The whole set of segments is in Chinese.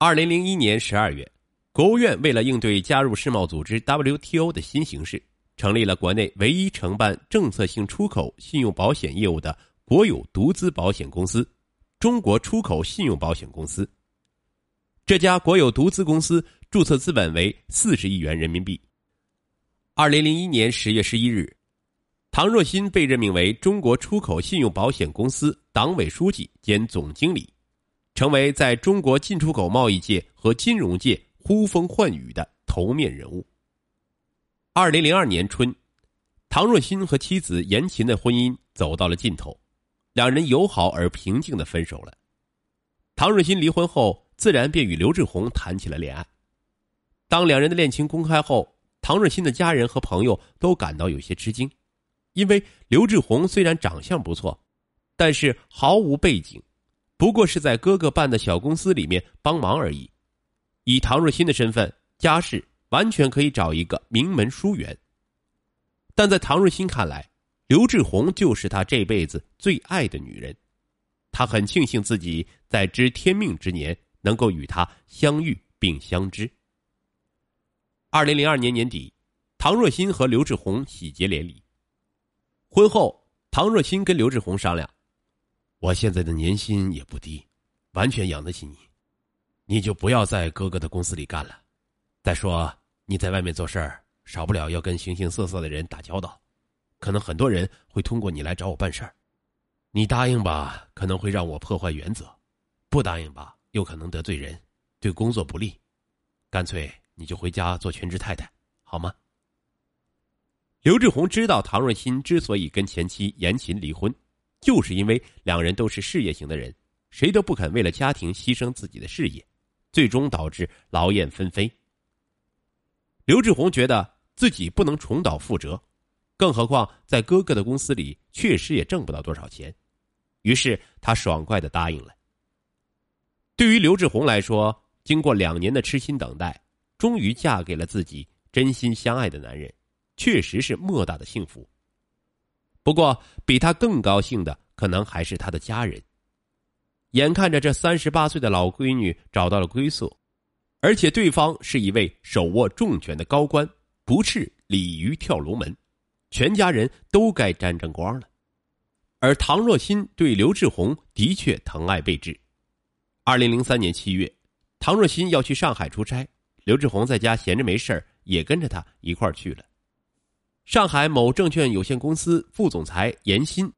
二零零一年十二月，国务院为了应对加入世贸组织 WTO 的新形势，成立了国内唯一承办政策性出口信用保险业务的国有独资保险公司——中国出口信用保险公司。这家国有独资公司注册资本为四十亿元人民币。二零零一年十月十一日，唐若欣被任命为中国出口信用保险公司党委书记兼总经理。成为在中国进出口贸易界和金融界呼风唤雨的头面人物。二零零二年春，唐若欣和妻子严琴的婚姻走到了尽头，两人友好而平静的分手了。唐若欣离婚后，自然便与刘志宏谈起了恋爱。当两人的恋情公开后，唐若欣的家人和朋友都感到有些吃惊，因为刘志宏虽然长相不错，但是毫无背景。不过是在哥哥办的小公司里面帮忙而已，以唐若欣的身份、家世，完全可以找一个名门淑媛。但在唐若欣看来，刘志宏就是她这辈子最爱的女人，他很庆幸自己在知天命之年能够与他相遇并相知。二零零二年年底，唐若欣和刘志宏喜结连理。婚后，唐若欣跟刘志宏商量。我现在的年薪也不低，完全养得起你，你就不要在哥哥的公司里干了。再说你在外面做事儿，少不了要跟形形色色的人打交道，可能很多人会通过你来找我办事儿。你答应吧，可能会让我破坏原则；不答应吧，又可能得罪人，对工作不利。干脆你就回家做全职太太，好吗？刘志宏知道唐若欣之所以跟前妻严琴离婚。就是因为两人都是事业型的人，谁都不肯为了家庭牺牲自己的事业，最终导致劳燕分飞。刘志宏觉得自己不能重蹈覆辙，更何况在哥哥的公司里确实也挣不到多少钱，于是他爽快的答应了。对于刘志宏来说，经过两年的痴心等待，终于嫁给了自己真心相爱的男人，确实是莫大的幸福。不过，比他更高兴的可能还是他的家人。眼看着这三十八岁的老闺女找到了归宿，而且对方是一位手握重权的高官，不是鲤鱼跳龙门，全家人都该沾沾光了。而唐若欣对刘志宏的确疼爱备至。二零零三年七月，唐若欣要去上海出差，刘志宏在家闲着没事也跟着他一块去了。上海某证券有限公司副总裁严鑫，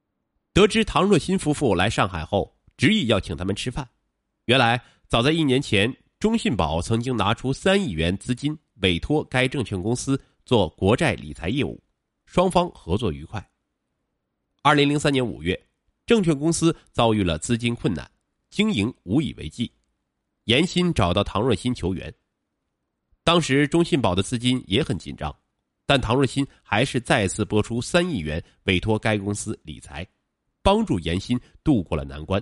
得知唐若欣夫妇来上海后，执意要请他们吃饭。原来，早在一年前，中信保曾经拿出三亿元资金委托该证券公司做国债理财业务，双方合作愉快。二零零三年五月，证券公司遭遇了资金困难，经营无以为继，严鑫找到唐若欣求援。当时，中信保的资金也很紧张。但唐若欣还是再次拨出三亿元委托该公司理财，帮助严鑫渡过了难关。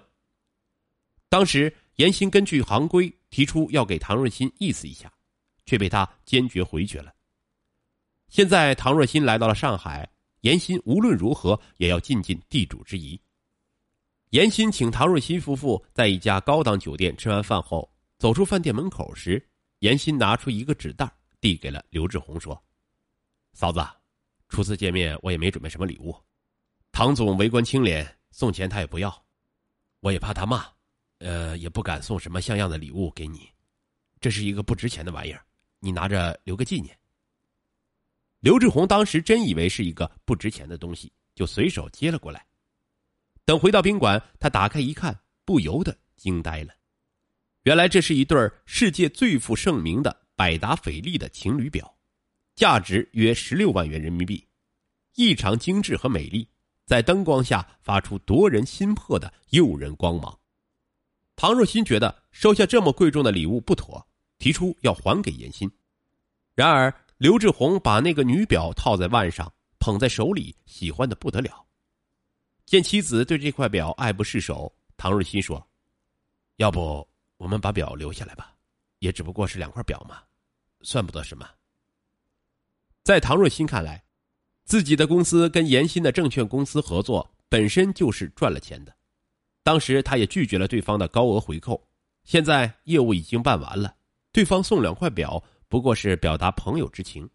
当时严鑫根据行规提出要给唐若欣意思一下，却被他坚决回绝了。现在唐若欣来到了上海，严鑫无论如何也要尽尽地主之谊。严鑫请唐若欣夫妇在一家高档酒店吃完饭后，走出饭店门口时，严鑫拿出一个纸袋递给了刘志宏，说。嫂子，初次见面我也没准备什么礼物。唐总为官清廉，送钱他也不要，我也怕他骂，呃，也不敢送什么像样的礼物给你。这是一个不值钱的玩意儿，你拿着留个纪念。刘志宏当时真以为是一个不值钱的东西，就随手接了过来。等回到宾馆，他打开一看，不由得惊呆了。原来这是一对世界最负盛名的百达翡丽的情侣表。价值约十六万元人民币，异常精致和美丽，在灯光下发出夺人心魄的诱人光芒。唐若欣觉得收下这么贵重的礼物不妥，提出要还给严欣。然而刘志宏把那个女表套在腕上，捧在手里，喜欢的不得了。见妻子对这块表爱不释手，唐若欣说：“要不我们把表留下来吧，也只不过是两块表嘛，算不得什么。”在唐若欣看来，自己的公司跟严鑫的证券公司合作本身就是赚了钱的。当时他也拒绝了对方的高额回扣，现在业务已经办完了，对方送两块表不过是表达朋友之情。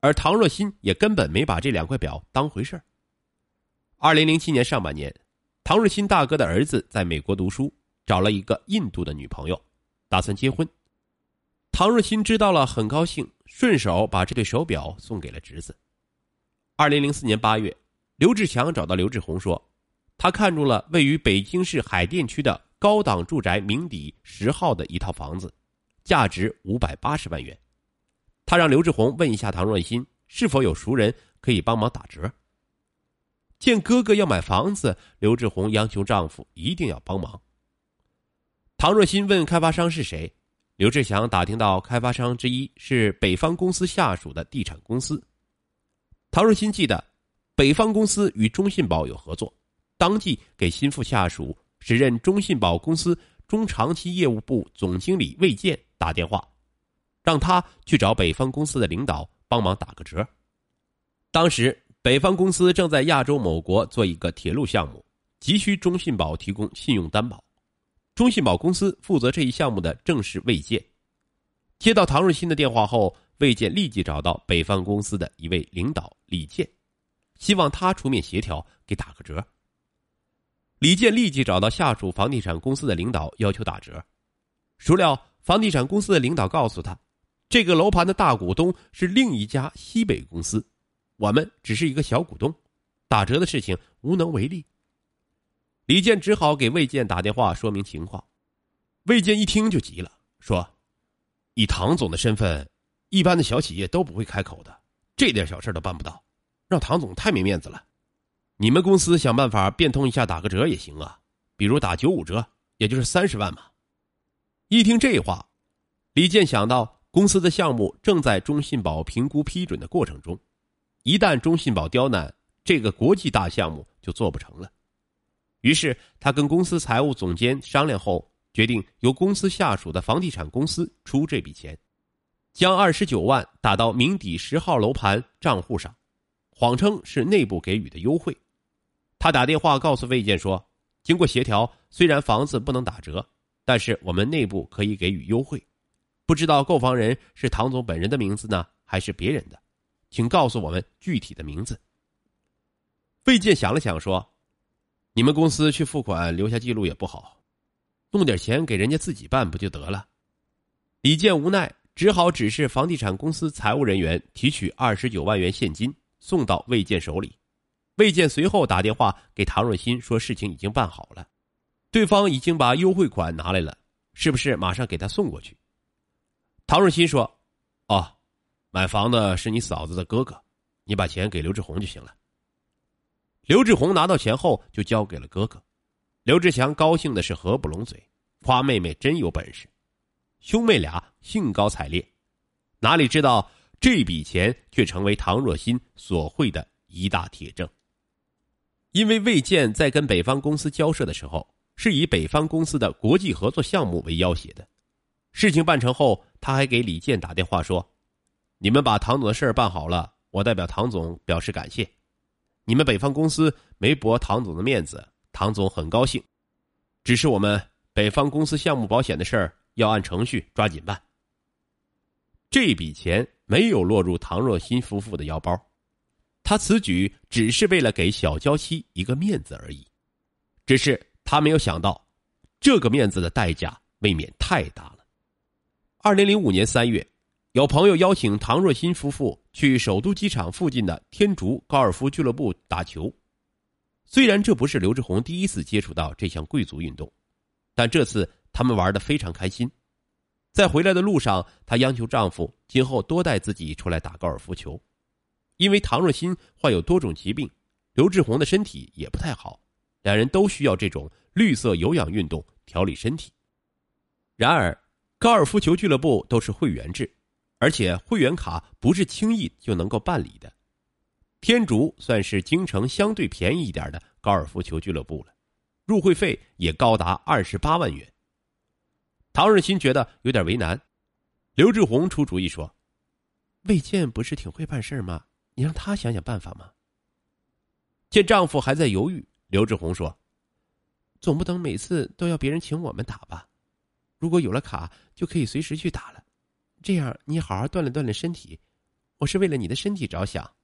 而唐若欣也根本没把这两块表当回事儿。二零零七年上半年，唐若欣大哥的儿子在美国读书，找了一个印度的女朋友，打算结婚。唐若欣知道了，很高兴，顺手把这对手表送给了侄子。二零零四年八月，刘志强找到刘志宏说，他看中了位于北京市海淀区的高档住宅名邸十号的一套房子，价值五百八十万元。他让刘志宏问一下唐若欣是否有熟人可以帮忙打折。见哥哥要买房子，刘志宏央求丈夫一定要帮忙。唐若欣问开发商是谁，刘志强打听到开发商之一是北方公司下属的地产公司。唐若欣记得，北方公司与中信宝有合作，当即给心腹下属时任中信宝公司中长期业务部总经理魏健打电话。让他去找北方公司的领导帮忙打个折。当时北方公司正在亚洲某国做一个铁路项目，急需中信宝提供信用担保。中信宝公司负责这一项目的正是魏建。接到唐瑞新的电话后，魏建立即找到北方公司的一位领导李健，希望他出面协调，给打个折。李健立即找到下属房地产公司的领导，要求打折。孰料房地产公司的领导告诉他。这个楼盘的大股东是另一家西北公司，我们只是一个小股东，打折的事情无能为力。李健只好给魏健打电话说明情况。魏健一听就急了，说：“以唐总的身份，一般的小企业都不会开口的，这点小事都办不到，让唐总太没面子了。你们公司想办法变通一下，打个折也行啊，比如打九五折，也就是三十万嘛。”一听这话，李健想到。公司的项目正在中信保评估批准的过程中，一旦中信保刁难，这个国际大项目就做不成了。于是他跟公司财务总监商量后，决定由公司下属的房地产公司出这笔钱，将二十九万打到名邸十号楼盘账户上，谎称是内部给予的优惠。他打电话告诉魏建说：“经过协调，虽然房子不能打折，但是我们内部可以给予优惠。”不知道购房人是唐总本人的名字呢，还是别人的？请告诉我们具体的名字。魏健想了想说：“你们公司去付款留下记录也不好，弄点钱给人家自己办不就得了？”李健无奈，只好指示房地产公司财务人员提取二十九万元现金送到魏健手里。魏健随后打电话给唐若欣说：“事情已经办好了，对方已经把优惠款拿来了，是不是马上给他送过去？”唐若欣说：“哦，买房的是你嫂子的哥哥，你把钱给刘志宏就行了。”刘志宏拿到钱后就交给了哥哥。刘志强高兴的是合不拢嘴，夸妹妹真有本事。兄妹俩兴高采烈，哪里知道这笔钱却成为唐若欣索贿的一大铁证。因为魏建在跟北方公司交涉的时候，是以北方公司的国际合作项目为要挟的。事情办成后，他还给李健打电话说：“你们把唐总的事儿办好了，我代表唐总表示感谢。你们北方公司没驳唐总的面子，唐总很高兴。只是我们北方公司项目保险的事儿要按程序抓紧办。这笔钱没有落入唐若欣夫妇的腰包，他此举只是为了给小娇妻一个面子而已。只是他没有想到，这个面子的代价未免太大了。”二零零五年三月，有朋友邀请唐若欣夫妇去首都机场附近的天竺高尔夫俱乐部打球。虽然这不是刘志宏第一次接触到这项贵族运动，但这次他们玩的非常开心。在回来的路上，她央求丈夫今后多带自己出来打高尔夫球，因为唐若欣患有多种疾病，刘志宏的身体也不太好，两人都需要这种绿色有氧运动调理身体。然而。高尔夫球俱乐部都是会员制，而且会员卡不是轻易就能够办理的。天竺算是京城相对便宜一点的高尔夫球俱乐部了，入会费也高达二十八万元。唐日新觉得有点为难，刘志宏出主意说：“魏健不是挺会办事吗？你让他想想办法嘛。”见丈夫还在犹豫，刘志宏说：“总不能每次都要别人请我们打吧？如果有了卡，就可以随时去打了。这样你好好锻炼锻炼身体，我是为了你的身体着想。